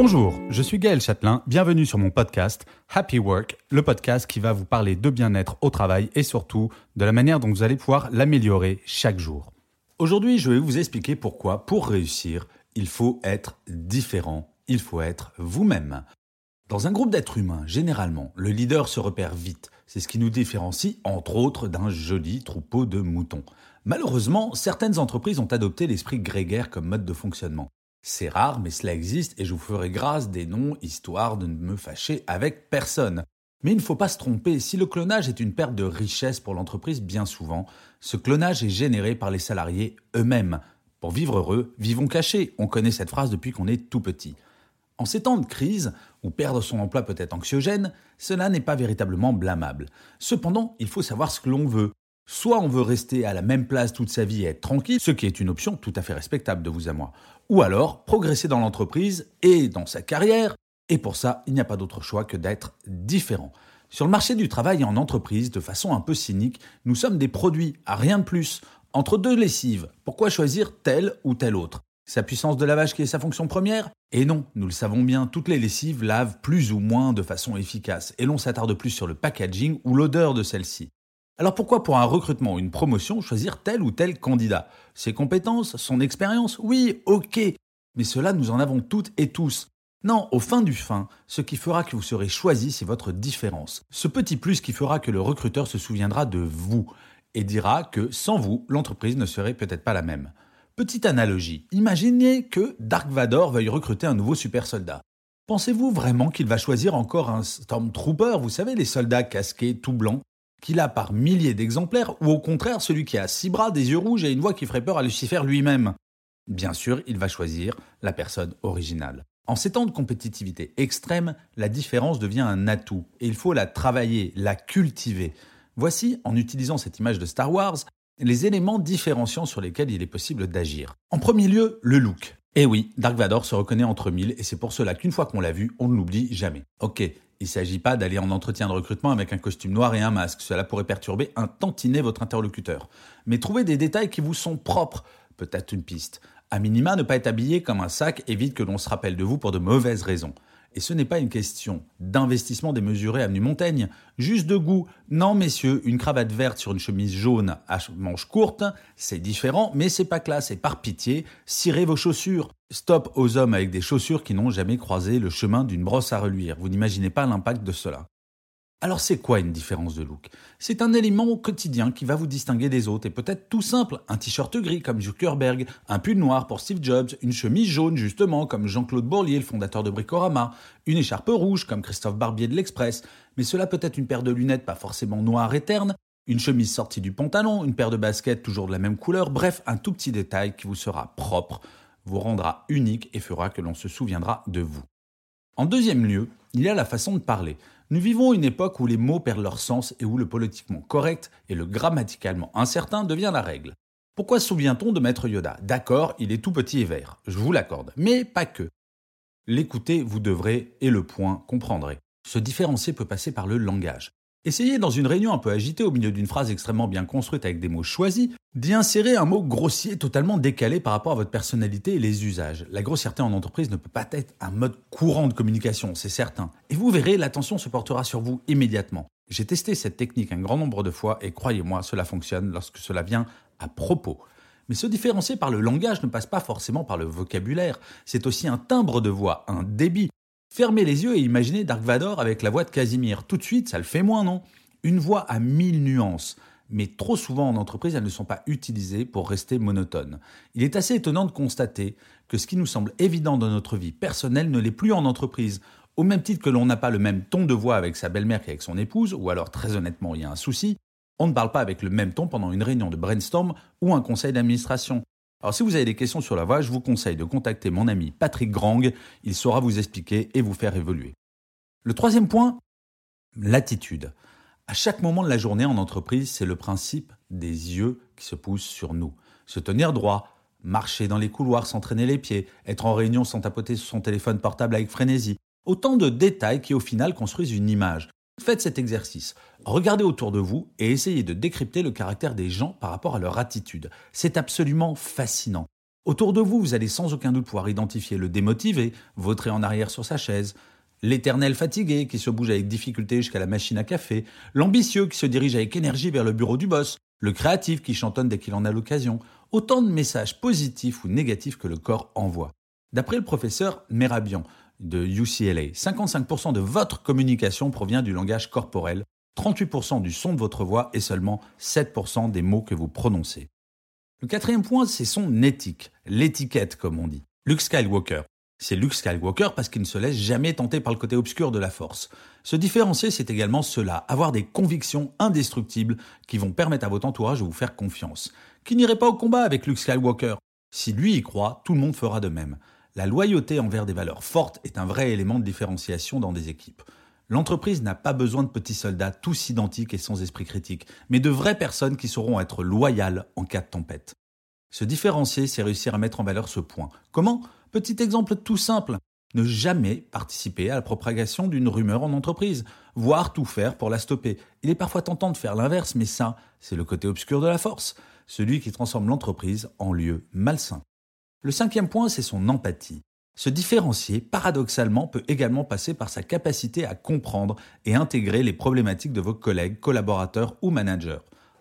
Bonjour, je suis Gaël Châtelain, bienvenue sur mon podcast Happy Work, le podcast qui va vous parler de bien-être au travail et surtout de la manière dont vous allez pouvoir l'améliorer chaque jour. Aujourd'hui, je vais vous expliquer pourquoi, pour réussir, il faut être différent, il faut être vous-même. Dans un groupe d'êtres humains, généralement, le leader se repère vite. C'est ce qui nous différencie, entre autres, d'un joli troupeau de moutons. Malheureusement, certaines entreprises ont adopté l'esprit grégaire comme mode de fonctionnement. C'est rare, mais cela existe et je vous ferai grâce des noms, histoire de ne me fâcher avec personne. Mais il ne faut pas se tromper, si le clonage est une perte de richesse pour l'entreprise bien souvent, ce clonage est généré par les salariés eux-mêmes. Pour vivre heureux, vivons cachés. On connaît cette phrase depuis qu'on est tout petit. En ces temps de crise, où perdre son emploi peut être anxiogène, cela n'est pas véritablement blâmable. Cependant, il faut savoir ce que l'on veut. Soit on veut rester à la même place toute sa vie et être tranquille, ce qui est une option tout à fait respectable de vous à moi. Ou alors progresser dans l'entreprise et dans sa carrière, et pour ça, il n'y a pas d'autre choix que d'être différent. Sur le marché du travail et en entreprise, de façon un peu cynique, nous sommes des produits, à rien de plus. Entre deux lessives, pourquoi choisir telle ou telle autre? Sa puissance de lavage qui est sa fonction première? Et non, nous le savons bien, toutes les lessives lavent plus ou moins de façon efficace, et l'on s'attarde plus sur le packaging ou l'odeur de celle-ci. Alors pourquoi pour un recrutement ou une promotion choisir tel ou tel candidat? Ses compétences, son expérience Oui, ok. Mais cela, nous en avons toutes et tous. Non, au fin du fin, ce qui fera que vous serez choisi, c'est votre différence. Ce petit plus qui fera que le recruteur se souviendra de vous et dira que sans vous, l'entreprise ne serait peut-être pas la même. Petite analogie, imaginez que Dark Vador veuille recruter un nouveau super soldat. Pensez-vous vraiment qu'il va choisir encore un Stormtrooper, vous savez, les soldats casqués tout blancs qu'il a par milliers d'exemplaires, ou au contraire celui qui a six bras, des yeux rouges et une voix qui ferait peur à Lucifer lui-même Bien sûr, il va choisir la personne originale. En ces temps de compétitivité extrême, la différence devient un atout, et il faut la travailler, la cultiver. Voici, en utilisant cette image de Star Wars, les éléments différenciants sur lesquels il est possible d'agir. En premier lieu, le look. Eh oui, Dark Vador se reconnaît entre mille, et c'est pour cela qu'une fois qu'on l'a vu, on ne l'oublie jamais. Ok, il ne s'agit pas d'aller en entretien de recrutement avec un costume noir et un masque, cela pourrait perturber un tantinet votre interlocuteur. Mais trouvez des détails qui vous sont propres, peut-être une piste. À minima, ne pas être habillé comme un sac évite que l'on se rappelle de vous pour de mauvaises raisons. Et ce n'est pas une question d'investissement démesuré avenue Montaigne, juste de goût. Non, messieurs, une cravate verte sur une chemise jaune à manches courtes, c'est différent, mais c'est pas classe. Et par pitié, cirez vos chaussures. Stop aux hommes avec des chaussures qui n'ont jamais croisé le chemin d'une brosse à reluire. Vous n'imaginez pas l'impact de cela. Alors c'est quoi une différence de look? C'est un élément au quotidien qui va vous distinguer des autres et peut-être tout simple, un t-shirt gris comme Zuckerberg, un pull noir pour Steve Jobs, une chemise jaune justement comme Jean-Claude Bourlier, le fondateur de Bricorama, une écharpe rouge comme Christophe Barbier de l'Express, mais cela peut être une paire de lunettes pas forcément noires et ternes, une chemise sortie du pantalon, une paire de baskets toujours de la même couleur, bref, un tout petit détail qui vous sera propre, vous rendra unique et fera que l'on se souviendra de vous. En deuxième lieu, il y a la façon de parler. Nous vivons une époque où les mots perdent leur sens et où le politiquement correct et le grammaticalement incertain devient la règle. Pourquoi souvient-on de Maître Yoda? D'accord, il est tout petit et vert, je vous l'accorde, mais pas que. L'écouter, vous devrez, et le point, comprendrez. Se différencier peut passer par le langage. Essayez dans une réunion un peu agitée, au milieu d'une phrase extrêmement bien construite avec des mots choisis, d'y insérer un mot grossier totalement décalé par rapport à votre personnalité et les usages. La grossièreté en entreprise ne peut pas être un mode courant de communication, c'est certain. Et vous verrez, l'attention se portera sur vous immédiatement. J'ai testé cette technique un grand nombre de fois et croyez-moi, cela fonctionne lorsque cela vient à propos. Mais se différencier par le langage ne passe pas forcément par le vocabulaire, c'est aussi un timbre de voix, un débit, Fermez les yeux et imaginez Dark Vador avec la voix de Casimir. Tout de suite, ça le fait moins, non? Une voix à mille nuances. Mais trop souvent en entreprise, elles ne sont pas utilisées pour rester monotones. Il est assez étonnant de constater que ce qui nous semble évident dans notre vie personnelle ne l'est plus en entreprise. Au même titre que l'on n'a pas le même ton de voix avec sa belle-mère qu'avec son épouse, ou alors très honnêtement il y a un souci, on ne parle pas avec le même ton pendant une réunion de brainstorm ou un conseil d'administration. Alors si vous avez des questions sur la voix, je vous conseille de contacter mon ami Patrick Grang, il saura vous expliquer et vous faire évoluer. Le troisième point, l'attitude. À chaque moment de la journée en entreprise, c'est le principe des yeux qui se poussent sur nous. Se tenir droit, marcher dans les couloirs sans traîner les pieds, être en réunion sans tapoter sur son téléphone portable avec frénésie. Autant de détails qui au final construisent une image. Faites cet exercice. Regardez autour de vous et essayez de décrypter le caractère des gens par rapport à leur attitude. C'est absolument fascinant. Autour de vous, vous allez sans aucun doute pouvoir identifier le démotivé, vautrer en arrière sur sa chaise, l'éternel fatigué qui se bouge avec difficulté jusqu'à la machine à café, l'ambitieux qui se dirige avec énergie vers le bureau du boss, le créatif qui chantonne dès qu'il en a l'occasion. Autant de messages positifs ou négatifs que le corps envoie. D'après le professeur Merabian, de UCLA. 55% de votre communication provient du langage corporel, 38% du son de votre voix et seulement 7% des mots que vous prononcez. Le quatrième point, c'est son éthique, l'étiquette comme on dit. Luke Skywalker. C'est Luke Skywalker parce qu'il ne se laisse jamais tenter par le côté obscur de la force. Se différencier, c'est également cela, avoir des convictions indestructibles qui vont permettre à votre entourage de vous faire confiance. Qui n'irait pas au combat avec Luke Skywalker? Si lui y croit, tout le monde fera de même. La loyauté envers des valeurs fortes est un vrai élément de différenciation dans des équipes. L'entreprise n'a pas besoin de petits soldats tous identiques et sans esprit critique, mais de vraies personnes qui sauront être loyales en cas de tempête. Se différencier, c'est réussir à mettre en valeur ce point. Comment? Petit exemple tout simple. Ne jamais participer à la propagation d'une rumeur en entreprise, voire tout faire pour la stopper. Il est parfois tentant de faire l'inverse, mais ça, c'est le côté obscur de la force, celui qui transforme l'entreprise en lieu malsain. Le cinquième point, c'est son empathie. Se différencier, paradoxalement, peut également passer par sa capacité à comprendre et intégrer les problématiques de vos collègues, collaborateurs ou managers.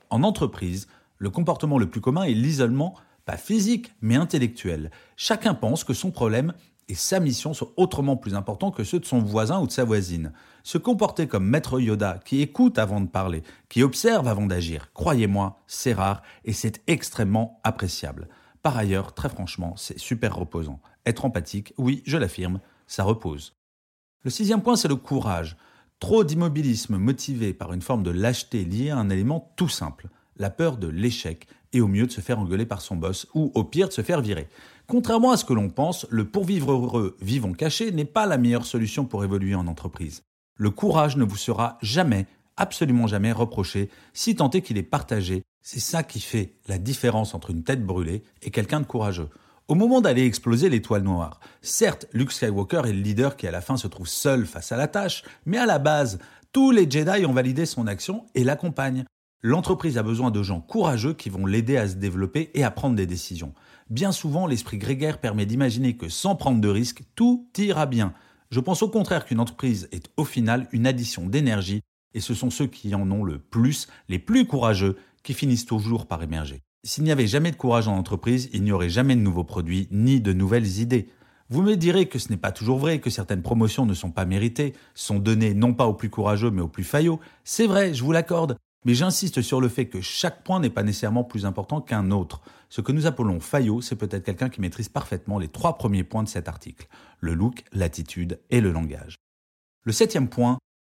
En entreprise, le comportement le plus commun est l'isolement, pas physique, mais intellectuel. Chacun pense que son problème et sa mission sont autrement plus importants que ceux de son voisin ou de sa voisine. Se comporter comme maître Yoda, qui écoute avant de parler, qui observe avant d'agir, croyez-moi, c'est rare et c'est extrêmement appréciable. Par ailleurs, très franchement, c'est super reposant. Être empathique, oui, je l'affirme, ça repose. Le sixième point, c'est le courage. Trop d'immobilisme motivé par une forme de lâcheté liée à un élément tout simple, la peur de l'échec, et au mieux de se faire engueuler par son boss, ou au pire de se faire virer. Contrairement à ce que l'on pense, le pourvivre heureux, vivons caché n'est pas la meilleure solution pour évoluer en entreprise. Le courage ne vous sera jamais, absolument jamais reproché, si tant est qu'il est partagé c'est ça qui fait la différence entre une tête brûlée et quelqu'un de courageux. Au moment d'aller exploser l'étoile noire, certes, Luke Skywalker est le leader qui à la fin se trouve seul face à la tâche, mais à la base, tous les Jedi ont validé son action et l'accompagnent. L'entreprise a besoin de gens courageux qui vont l'aider à se développer et à prendre des décisions. Bien souvent, l'esprit grégaire permet d'imaginer que sans prendre de risques, tout ira bien. Je pense au contraire qu'une entreprise est au final une addition d'énergie, et ce sont ceux qui en ont le plus, les plus courageux, qui finissent toujours par émerger. S'il n'y avait jamais de courage en entreprise, il n'y aurait jamais de nouveaux produits ni de nouvelles idées. Vous me direz que ce n'est pas toujours vrai, que certaines promotions ne sont pas méritées, sont données non pas aux plus courageux mais aux plus faillots. C'est vrai, je vous l'accorde. Mais j'insiste sur le fait que chaque point n'est pas nécessairement plus important qu'un autre. Ce que nous appelons faillot, c'est peut-être quelqu'un qui maîtrise parfaitement les trois premiers points de cet article. Le look, l'attitude et le langage. Le septième point,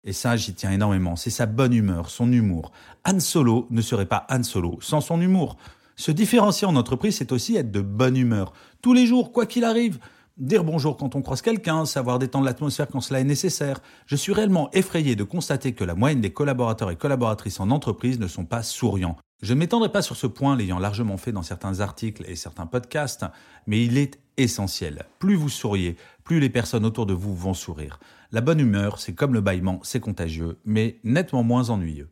et ça, j'y tiens énormément. C'est sa bonne humeur, son humour. Han Solo ne serait pas Han Solo sans son humour. Se différencier en entreprise, c'est aussi être de bonne humeur. Tous les jours, quoi qu'il arrive. Dire bonjour quand on croise quelqu'un, savoir détendre l'atmosphère quand cela est nécessaire. Je suis réellement effrayé de constater que la moyenne des collaborateurs et collaboratrices en entreprise ne sont pas souriants. Je ne m'étendrai pas sur ce point, l'ayant largement fait dans certains articles et certains podcasts, mais il est essentiel. Plus vous souriez, plus les personnes autour de vous vont sourire. La bonne humeur, c'est comme le bâillement, c'est contagieux, mais nettement moins ennuyeux.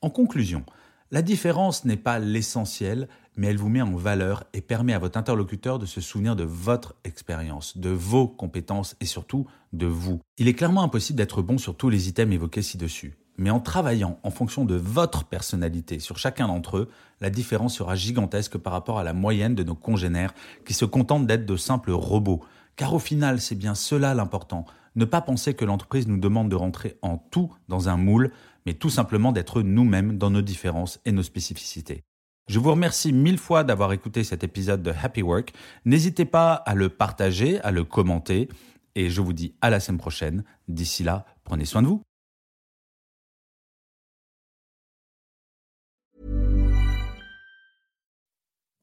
En conclusion, la différence n'est pas l'essentiel, mais elle vous met en valeur et permet à votre interlocuteur de se souvenir de votre expérience, de vos compétences et surtout de vous. Il est clairement impossible d'être bon sur tous les items évoqués ci-dessus. Mais en travaillant en fonction de votre personnalité sur chacun d'entre eux, la différence sera gigantesque par rapport à la moyenne de nos congénères qui se contentent d'être de simples robots. Car au final, c'est bien cela l'important, ne pas penser que l'entreprise nous demande de rentrer en tout dans un moule, mais tout simplement d'être nous-mêmes dans nos différences et nos spécificités. Je vous remercie mille fois d'avoir écouté cet épisode de Happy Work. N'hésitez pas à le partager, à le commenter et je vous dis à la semaine prochaine. D'ici là, prenez soin de vous.